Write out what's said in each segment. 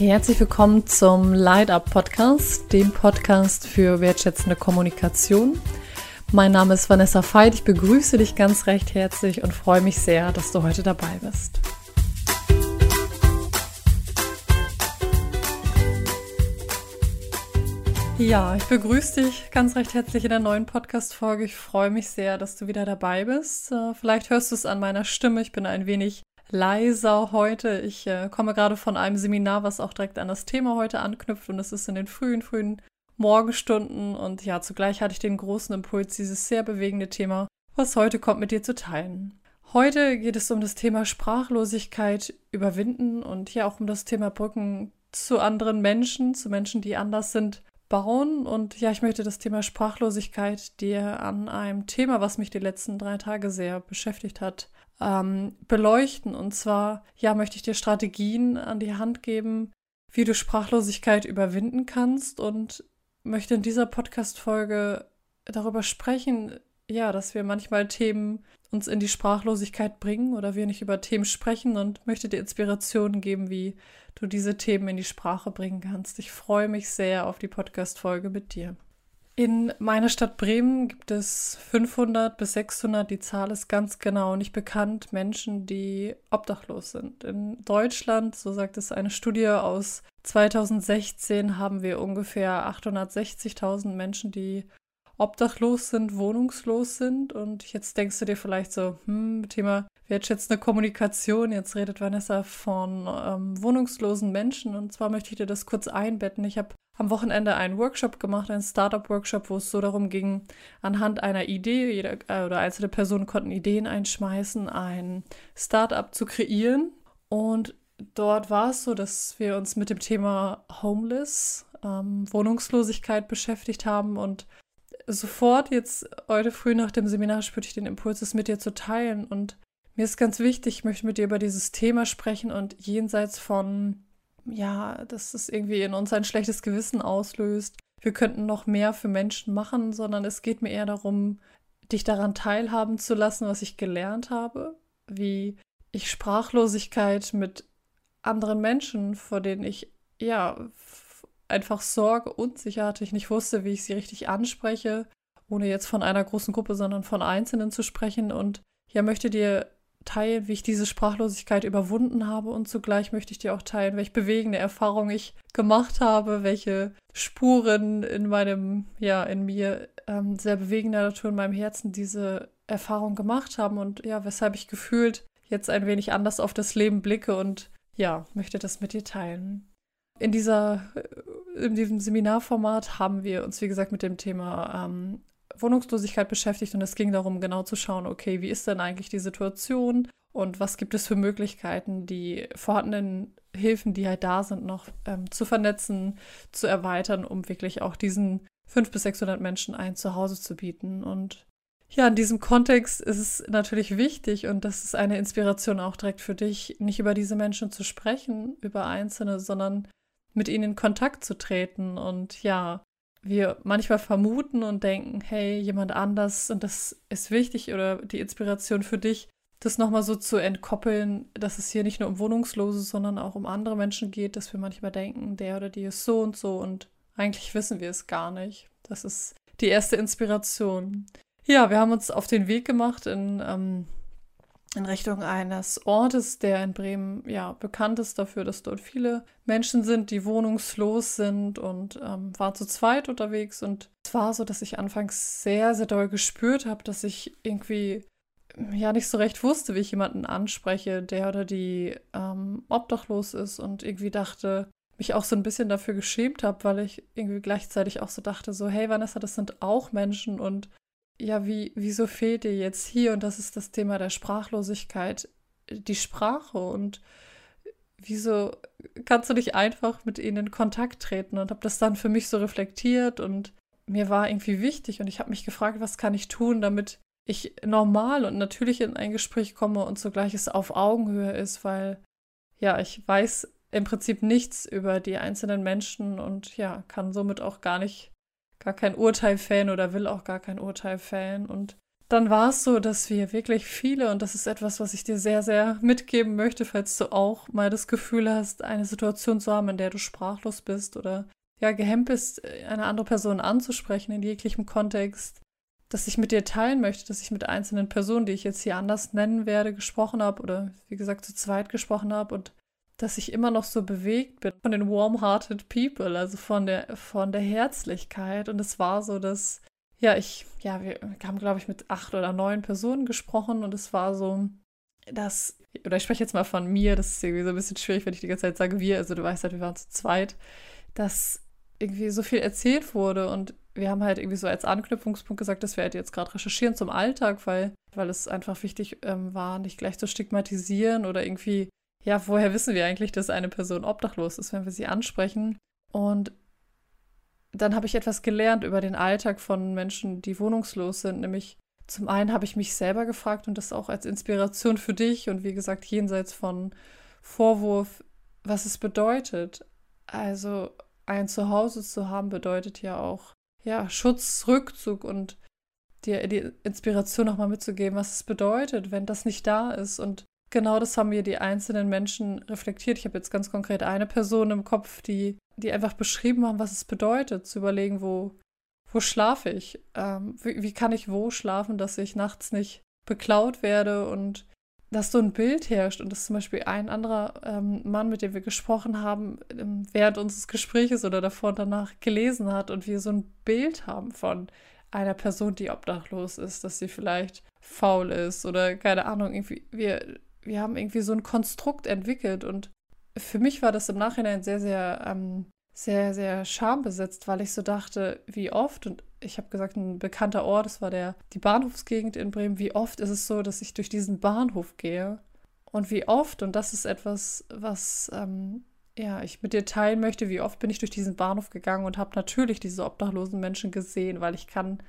Herzlich willkommen zum Light Up Podcast, dem Podcast für wertschätzende Kommunikation. Mein Name ist Vanessa Veit. Ich begrüße dich ganz recht herzlich und freue mich sehr, dass du heute dabei bist. Ja, ich begrüße dich ganz recht herzlich in der neuen Podcast-Folge. Ich freue mich sehr, dass du wieder dabei bist. Äh, vielleicht hörst du es an meiner Stimme. Ich bin ein wenig leiser heute. Ich äh, komme gerade von einem Seminar, was auch direkt an das Thema heute anknüpft und es ist in den frühen, frühen Morgenstunden und ja, zugleich hatte ich den großen Impuls, dieses sehr bewegende Thema, was heute kommt, mit dir zu teilen. Heute geht es um das Thema Sprachlosigkeit überwinden und ja auch um das Thema Brücken zu anderen Menschen, zu Menschen, die anders sind, bauen. Und ja, ich möchte das Thema Sprachlosigkeit dir an einem Thema, was mich die letzten drei Tage sehr beschäftigt hat, ähm, beleuchten. Und zwar, ja, möchte ich dir Strategien an die Hand geben, wie du Sprachlosigkeit überwinden kannst und möchte in dieser Podcast-Folge darüber sprechen, ja, dass wir manchmal Themen uns in die Sprachlosigkeit bringen oder wir nicht über Themen sprechen und möchte dir Inspirationen geben, wie du diese Themen in die Sprache bringen kannst. Ich freue mich sehr auf die Podcast-Folge mit dir. In meiner Stadt Bremen gibt es 500 bis 600, die Zahl ist ganz genau nicht bekannt, Menschen, die obdachlos sind. In Deutschland, so sagt es eine Studie aus 2016, haben wir ungefähr 860.000 Menschen, die obdachlos sind, wohnungslos sind. Und jetzt denkst du dir vielleicht so, hm, Thema wertschätzende Kommunikation. Jetzt redet Vanessa von ähm, wohnungslosen Menschen. Und zwar möchte ich dir das kurz einbetten. Ich habe am Wochenende einen Workshop gemacht, einen Startup-Workshop, wo es so darum ging, anhand einer Idee, jeder äh, oder einzelne Personen konnten Ideen einschmeißen, ein Startup zu kreieren. Und dort war es so, dass wir uns mit dem Thema Homeless, ähm, Wohnungslosigkeit beschäftigt haben und sofort jetzt heute früh nach dem Seminar spürte ich den Impuls, es mit dir zu teilen. Und mir ist ganz wichtig, ich möchte mit dir über dieses Thema sprechen und jenseits von ja, dass es irgendwie in uns ein schlechtes Gewissen auslöst. Wir könnten noch mehr für Menschen machen, sondern es geht mir eher darum, dich daran teilhaben zu lassen, was ich gelernt habe, wie ich Sprachlosigkeit mit anderen Menschen, vor denen ich ja einfach Sorge, Unsicher hatte, ich nicht wusste, wie ich sie richtig anspreche, ohne jetzt von einer großen Gruppe, sondern von Einzelnen zu sprechen und ja, möchte dir teilen, wie ich diese Sprachlosigkeit überwunden habe und zugleich möchte ich dir auch teilen, welche bewegende Erfahrung ich gemacht habe, welche Spuren in meinem, ja, in mir ähm, sehr bewegender Natur in meinem Herzen diese Erfahrung gemacht haben und ja, weshalb ich gefühlt jetzt ein wenig anders auf das Leben blicke und ja, möchte das mit dir teilen. In dieser, äh, in diesem Seminarformat haben wir uns, wie gesagt, mit dem Thema ähm, Wohnungslosigkeit beschäftigt und es ging darum, genau zu schauen, okay, wie ist denn eigentlich die Situation und was gibt es für Möglichkeiten, die vorhandenen Hilfen, die halt da sind, noch ähm, zu vernetzen, zu erweitern, um wirklich auch diesen 500 bis 600 Menschen ein Zuhause zu bieten. Und ja, in diesem Kontext ist es natürlich wichtig und das ist eine Inspiration auch direkt für dich, nicht über diese Menschen zu sprechen, über Einzelne, sondern mit ihnen in Kontakt zu treten und ja, wir manchmal vermuten und denken, hey, jemand anders und das ist wichtig oder die Inspiration für dich, das nochmal so zu entkoppeln, dass es hier nicht nur um Wohnungslose, sondern auch um andere Menschen geht, dass wir manchmal denken, der oder die ist so und so und eigentlich wissen wir es gar nicht. Das ist die erste Inspiration. Ja, wir haben uns auf den Weg gemacht in ähm, in Richtung eines Ortes, der in Bremen ja bekannt ist dafür, dass dort viele Menschen sind, die wohnungslos sind und ähm, war zu zweit unterwegs. Und es war so, dass ich anfangs sehr, sehr doll gespürt habe, dass ich irgendwie ja nicht so recht wusste, wie ich jemanden anspreche, der oder die ähm, obdachlos ist und irgendwie dachte, mich auch so ein bisschen dafür geschämt habe, weil ich irgendwie gleichzeitig auch so dachte, so, hey Vanessa, das sind auch Menschen und ja, wie, wieso fehlt dir jetzt hier, und das ist das Thema der Sprachlosigkeit, die Sprache und wieso kannst du nicht einfach mit ihnen in Kontakt treten? Und habe das dann für mich so reflektiert und mir war irgendwie wichtig und ich habe mich gefragt, was kann ich tun, damit ich normal und natürlich in ein Gespräch komme und zugleich es auf Augenhöhe ist, weil ja, ich weiß im Prinzip nichts über die einzelnen Menschen und ja, kann somit auch gar nicht gar kein Urteil fällen oder will auch gar kein Urteil fällen. Und dann war es so, dass wir wirklich viele, und das ist etwas, was ich dir sehr, sehr mitgeben möchte, falls du auch mal das Gefühl hast, eine Situation zu haben, in der du sprachlos bist oder ja, gehemmt bist, eine andere Person anzusprechen in jeglichem Kontext, dass ich mit dir teilen möchte, dass ich mit einzelnen Personen, die ich jetzt hier anders nennen werde, gesprochen habe oder wie gesagt zu zweit gesprochen habe und dass ich immer noch so bewegt bin von den warm-hearted people, also von der, von der Herzlichkeit. Und es war so, dass ja, ich, ja, wir haben, glaube ich, mit acht oder neun Personen gesprochen und es war so, dass, oder ich spreche jetzt mal von mir, das ist irgendwie so ein bisschen schwierig, wenn ich die ganze Zeit sage wir, also du weißt halt, wir waren zu zweit, dass irgendwie so viel erzählt wurde und wir haben halt irgendwie so als Anknüpfungspunkt gesagt, dass wir halt jetzt gerade recherchieren zum Alltag, weil, weil es einfach wichtig ähm, war, nicht gleich zu stigmatisieren oder irgendwie, ja, woher wissen wir eigentlich, dass eine Person obdachlos ist, wenn wir sie ansprechen? Und dann habe ich etwas gelernt über den Alltag von Menschen, die wohnungslos sind. Nämlich zum einen habe ich mich selber gefragt und das auch als Inspiration für dich und wie gesagt jenseits von Vorwurf, was es bedeutet. Also ein Zuhause zu haben bedeutet ja auch ja Schutz, Rückzug und dir die Inspiration nochmal mitzugeben, was es bedeutet, wenn das nicht da ist und Genau das haben mir die einzelnen Menschen reflektiert. Ich habe jetzt ganz konkret eine Person im Kopf, die, die einfach beschrieben haben, was es bedeutet, zu überlegen, wo, wo schlafe ich? Ähm, wie, wie kann ich wo schlafen, dass ich nachts nicht beklaut werde und dass so ein Bild herrscht und dass zum Beispiel ein anderer ähm, Mann, mit dem wir gesprochen haben, ähm, während unseres Gespräches oder davor und danach gelesen hat und wir so ein Bild haben von einer Person, die obdachlos ist, dass sie vielleicht faul ist oder keine Ahnung, irgendwie wir wir haben irgendwie so ein Konstrukt entwickelt und für mich war das im Nachhinein sehr, sehr, ähm, sehr, sehr schambesetzt, weil ich so dachte, wie oft, und ich habe gesagt, ein bekannter Ort, das war der, die Bahnhofsgegend in Bremen, wie oft ist es so, dass ich durch diesen Bahnhof gehe und wie oft, und das ist etwas, was ähm, ja, ich mit dir teilen möchte, wie oft bin ich durch diesen Bahnhof gegangen und habe natürlich diese obdachlosen Menschen gesehen, weil ich kann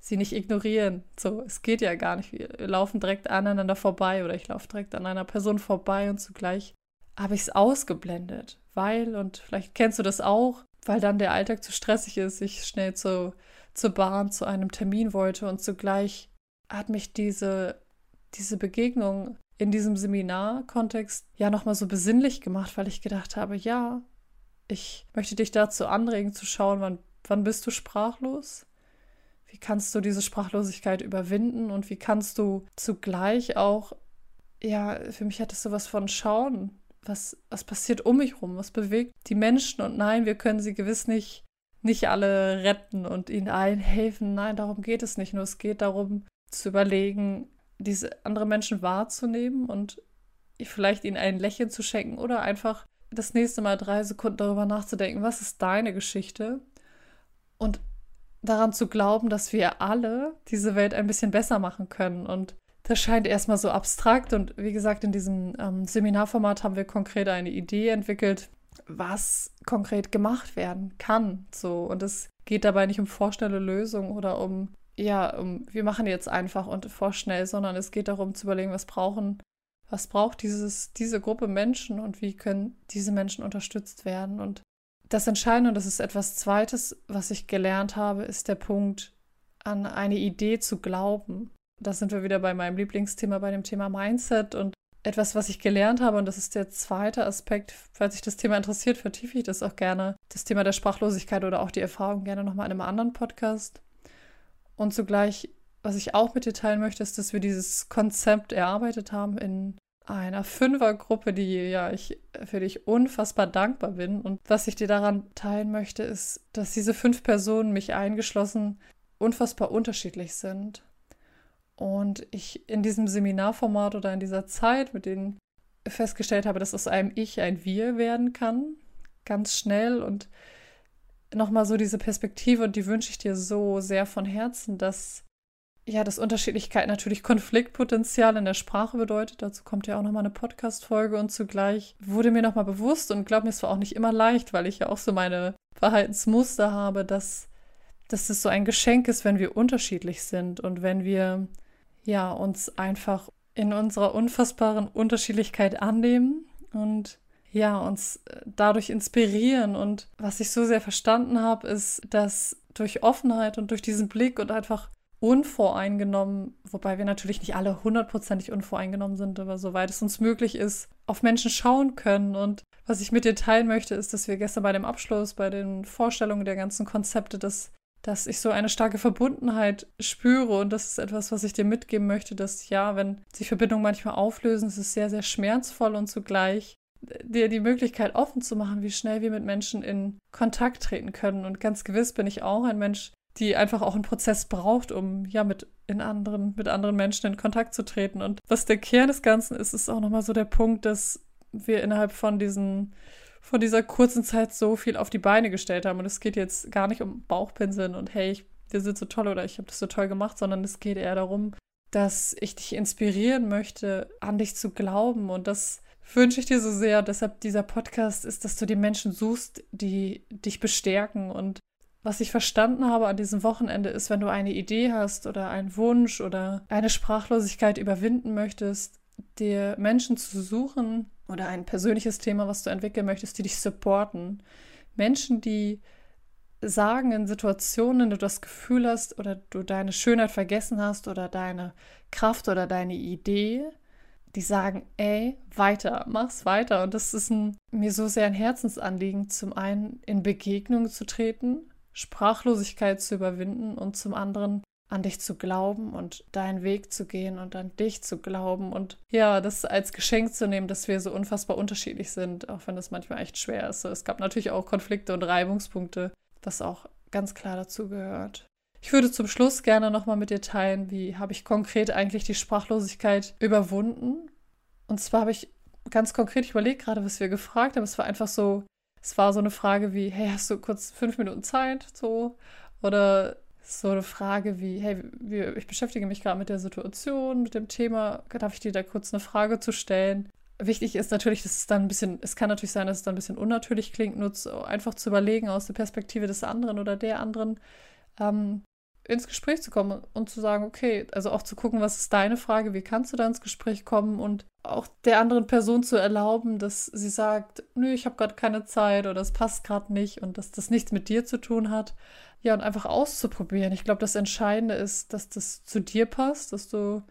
sie nicht ignorieren. So, es geht ja gar nicht. Wir laufen direkt aneinander vorbei oder ich laufe direkt an einer Person vorbei und zugleich habe ich es ausgeblendet, weil, und vielleicht kennst du das auch, weil dann der Alltag zu stressig ist, ich schnell zu, zur Bahn zu einem Termin wollte und zugleich hat mich diese, diese Begegnung in diesem Seminarkontext ja nochmal so besinnlich gemacht, weil ich gedacht habe, ja, ich möchte dich dazu anregen zu schauen, wann, wann bist du sprachlos? Wie kannst du diese Sprachlosigkeit überwinden und wie kannst du zugleich auch, ja, für mich hat es sowas von schauen, was, was passiert um mich rum, was bewegt die Menschen und nein, wir können sie gewiss nicht, nicht alle retten und ihnen allen helfen. Nein, darum geht es nicht. Nur es geht darum zu überlegen, diese andere Menschen wahrzunehmen und vielleicht ihnen ein Lächeln zu schenken oder einfach das nächste Mal drei Sekunden darüber nachzudenken, was ist deine Geschichte? Und daran zu glauben, dass wir alle diese Welt ein bisschen besser machen können. Und das scheint erstmal so abstrakt. Und wie gesagt, in diesem ähm, Seminarformat haben wir konkret eine Idee entwickelt, was konkret gemacht werden kann. So. Und es geht dabei nicht um vorschnelle Lösungen oder um, ja, um, wir machen jetzt einfach und vorschnell, sondern es geht darum zu überlegen, was brauchen, was braucht dieses, diese Gruppe Menschen und wie können diese Menschen unterstützt werden. Und das Entscheidende, und das ist etwas Zweites, was ich gelernt habe, ist der Punkt, an eine Idee zu glauben. Da sind wir wieder bei meinem Lieblingsthema, bei dem Thema Mindset und etwas, was ich gelernt habe, und das ist der zweite Aspekt. Falls sich das Thema interessiert, vertiefe ich das auch gerne. Das Thema der Sprachlosigkeit oder auch die Erfahrung gerne nochmal in einem anderen Podcast. Und zugleich, was ich auch mit dir teilen möchte, ist, dass wir dieses Konzept erarbeitet haben in einer Fünfergruppe, die ja ich für dich unfassbar dankbar bin. Und was ich dir daran teilen möchte, ist, dass diese fünf Personen, mich eingeschlossen, unfassbar unterschiedlich sind. Und ich in diesem Seminarformat oder in dieser Zeit mit denen festgestellt habe, dass aus einem Ich ein Wir werden kann. Ganz schnell und nochmal so diese Perspektive und die wünsche ich dir so sehr von Herzen, dass ja, dass Unterschiedlichkeit natürlich Konfliktpotenzial in der Sprache bedeutet. Dazu kommt ja auch nochmal eine Podcast-Folge und zugleich wurde mir nochmal bewusst und glaub mir, es war auch nicht immer leicht, weil ich ja auch so meine Verhaltensmuster habe, dass, dass es so ein Geschenk ist, wenn wir unterschiedlich sind und wenn wir ja uns einfach in unserer unfassbaren Unterschiedlichkeit annehmen und ja, uns dadurch inspirieren. Und was ich so sehr verstanden habe, ist, dass durch Offenheit und durch diesen Blick und einfach unvoreingenommen, wobei wir natürlich nicht alle hundertprozentig unvoreingenommen sind, aber soweit es uns möglich ist, auf Menschen schauen können. Und was ich mit dir teilen möchte, ist, dass wir gestern bei dem Abschluss, bei den Vorstellungen der ganzen Konzepte, dass, dass ich so eine starke Verbundenheit spüre. Und das ist etwas, was ich dir mitgeben möchte, dass ja, wenn sich Verbindungen manchmal auflösen, ist es sehr, sehr schmerzvoll und zugleich dir die Möglichkeit offen zu machen, wie schnell wir mit Menschen in Kontakt treten können. Und ganz gewiss bin ich auch ein Mensch, die einfach auch einen Prozess braucht, um ja mit in anderen, mit anderen Menschen in Kontakt zu treten. Und was der Kern des Ganzen ist, ist auch nochmal so der Punkt, dass wir innerhalb von diesen, von dieser kurzen Zeit so viel auf die Beine gestellt haben. Und es geht jetzt gar nicht um Bauchpinseln und hey, ich, wir sind so toll oder ich habe das so toll gemacht, sondern es geht eher darum, dass ich dich inspirieren möchte, an dich zu glauben. Und das wünsche ich dir so sehr. Deshalb dieser Podcast ist, dass du die Menschen suchst, die dich bestärken und was ich verstanden habe an diesem Wochenende ist, wenn du eine Idee hast oder einen Wunsch oder eine Sprachlosigkeit überwinden möchtest, dir Menschen zu suchen oder ein persönliches Thema, was du entwickeln möchtest, die dich supporten. Menschen, die sagen in Situationen, wenn du das Gefühl hast oder du deine Schönheit vergessen hast oder deine Kraft oder deine Idee, die sagen, ey, weiter, mach's weiter. Und das ist ein, mir so sehr ein Herzensanliegen, zum einen in Begegnung zu treten Sprachlosigkeit zu überwinden und zum anderen an dich zu glauben und deinen Weg zu gehen und an dich zu glauben und ja, das als Geschenk zu nehmen, dass wir so unfassbar unterschiedlich sind, auch wenn das manchmal echt schwer ist. Es gab natürlich auch Konflikte und Reibungspunkte, was auch ganz klar dazu gehört. Ich würde zum Schluss gerne nochmal mit dir teilen, wie habe ich konkret eigentlich die Sprachlosigkeit überwunden. Und zwar habe ich ganz konkret überlegt, gerade was wir gefragt haben. Es war einfach so, es war so eine Frage wie, hey, hast du kurz fünf Minuten Zeit? So. Oder so eine Frage wie, hey, ich beschäftige mich gerade mit der Situation, mit dem Thema, darf ich dir da kurz eine Frage zu stellen? Wichtig ist natürlich, dass es dann ein bisschen, es kann natürlich sein, dass es dann ein bisschen unnatürlich klingt, nur zu, einfach zu überlegen aus der Perspektive des anderen oder der anderen, ähm, ins Gespräch zu kommen und zu sagen, okay, also auch zu gucken, was ist deine Frage, wie kannst du da ins Gespräch kommen und auch der anderen Person zu erlauben, dass sie sagt, nö, ich habe gerade keine Zeit oder es passt gerade nicht und dass das nichts mit dir zu tun hat. Ja, und einfach auszuprobieren. Ich glaube, das Entscheidende ist, dass das zu dir passt, dass du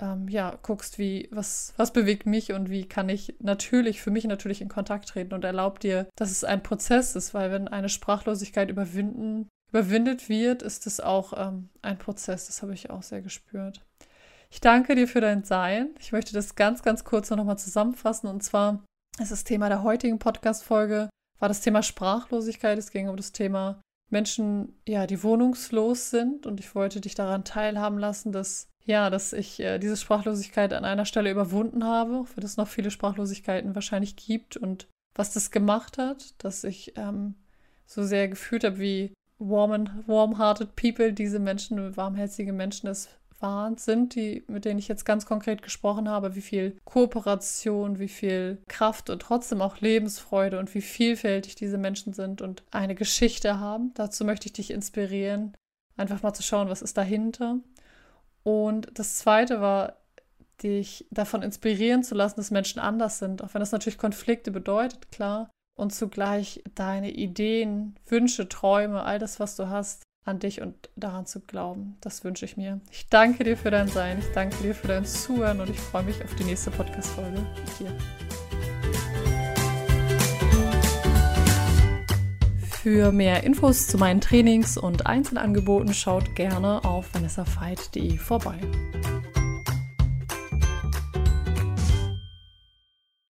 ähm, ja guckst, wie, was, was bewegt mich und wie kann ich natürlich, für mich natürlich in Kontakt treten und erlaubt dir, dass es ein Prozess ist, weil wenn eine Sprachlosigkeit überwinden überwindet wird, ist es auch ähm, ein Prozess. Das habe ich auch sehr gespürt. Ich danke dir für dein Sein. Ich möchte das ganz, ganz kurz noch mal zusammenfassen. Und zwar ist das Thema der heutigen Podcast-Folge, war das Thema Sprachlosigkeit. Es ging um das Thema Menschen, ja, die wohnungslos sind. Und ich wollte dich daran teilhaben lassen, dass, ja, dass ich äh, diese Sprachlosigkeit an einer Stelle überwunden habe, auch wenn es noch viele Sprachlosigkeiten wahrscheinlich gibt. Und was das gemacht hat, dass ich ähm, so sehr gefühlt habe, wie warm-hearted people, diese Menschen, warmherzige Menschen es waren, sind, die, mit denen ich jetzt ganz konkret gesprochen habe, wie viel Kooperation, wie viel Kraft und trotzdem auch Lebensfreude und wie vielfältig diese Menschen sind und eine Geschichte haben. Dazu möchte ich dich inspirieren, einfach mal zu schauen, was ist dahinter. Und das zweite war, dich davon inspirieren zu lassen, dass Menschen anders sind, auch wenn das natürlich Konflikte bedeutet, klar und zugleich deine Ideen, Wünsche, Träume, all das, was du hast, an dich und daran zu glauben. Das wünsche ich mir. Ich danke dir für dein Sein, ich danke dir für dein Zuhören und ich freue mich auf die nächste Podcast-Folge mit dir. Für mehr Infos zu meinen Trainings und Einzelangeboten schaut gerne auf vanessafeit.de vorbei.